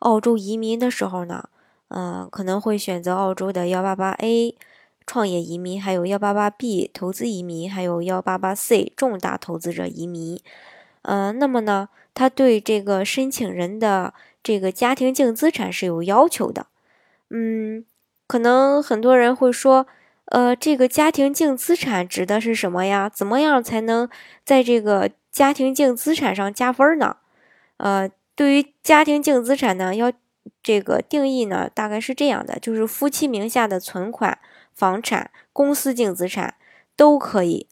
澳洲移民的时候呢，嗯，可能会选择澳洲的幺八八 A 创业移民，还有幺八八 B 投资移民，还有幺八八 C 重大投资者移民。嗯，那么呢，他对这个申请人的这个家庭净资产是有要求的。嗯，可能很多人会说，呃，这个家庭净资产指的是什么呀？怎么样才能在这个家庭净资产上加分呢？呃。对于家庭净资产呢，要这个定义呢，大概是这样的，就是夫妻名下的存款、房产、公司净资产都可以。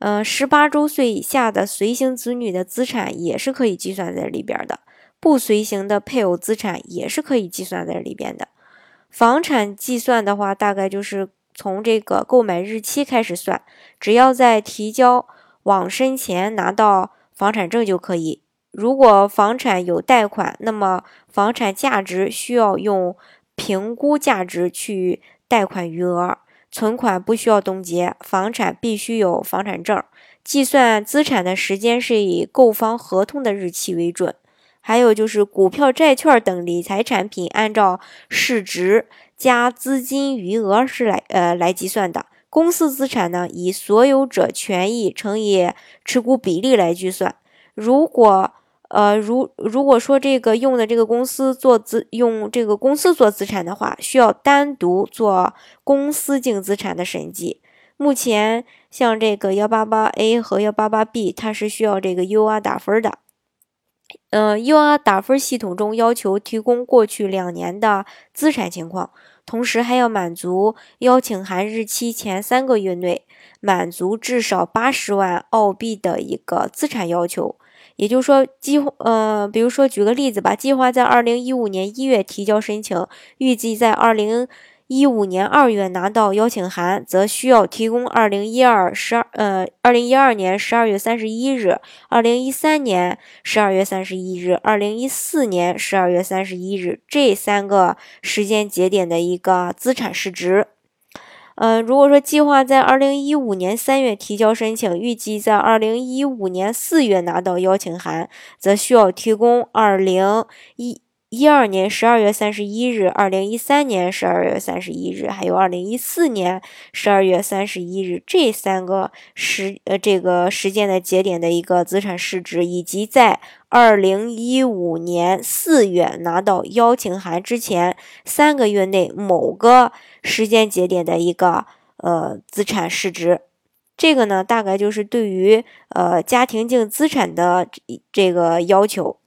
呃，十八周岁以下的随行子女的资产也是可以计算在里边的，不随行的配偶资产也是可以计算在里边的。房产计算的话，大概就是从这个购买日期开始算，只要在提交网申前拿到房产证就可以。如果房产有贷款，那么房产价值需要用评估价值去贷款余额，存款不需要冻结，房产必须有房产证。计算资产的时间是以购房合同的日期为准。还有就是股票、债券等理财产品，按照市值加资金余额是来呃来计算的。公司资产呢，以所有者权益乘以持股比例来计算。如果呃，如如果说这个用的这个公司做资用这个公司做资产的话，需要单独做公司净资产的审计。目前像这个幺八八 A 和幺八八 B，它是需要这个 UR 打分的。嗯，UR 打分系统中要求提供过去两年的资产情况，同时还要满足邀请函日期前三个月内满足至少八十万澳币的一个资产要求。也就是说，计呃，比如说举个例子吧，计划在二零一五年一月提交申请，预计在二零一五年二月拿到邀请函，则需要提供二零一二十二呃二零一二年十二月三十一日、二零一三年十二月三十一日、二零一四年十二月三十一日这三个时间节点的一个资产市值。嗯，如果说计划在二零一五年三月提交申请，预计在二零一五年四月拿到邀请函，则需要提供二零一一二年十二月三十一日、二零一三年十二月三十一日，还有二零一四年十二月三十一日这三个时呃这个时间的节点的一个资产市值，以及在二零一五年四月拿到邀请函之前三个月内某个。时间节点的一个呃资产市值，这个呢大概就是对于呃家庭净资产的这个要求。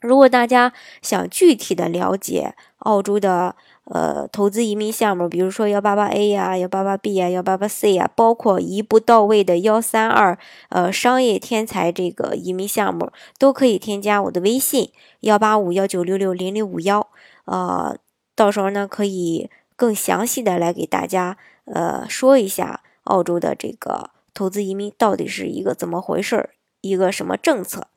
如果大家想具体的了解澳洲的呃投资移民项目，比如说幺八八 A 呀、幺八八 B 呀、幺八八 C 呀，包括一步到位的幺三二呃商业天才这个移民项目，都可以添加我的微信幺八五幺九六六零零五幺，呃，到时候呢可以。更详细的来给大家，呃，说一下澳洲的这个投资移民到底是一个怎么回事儿，一个什么政策，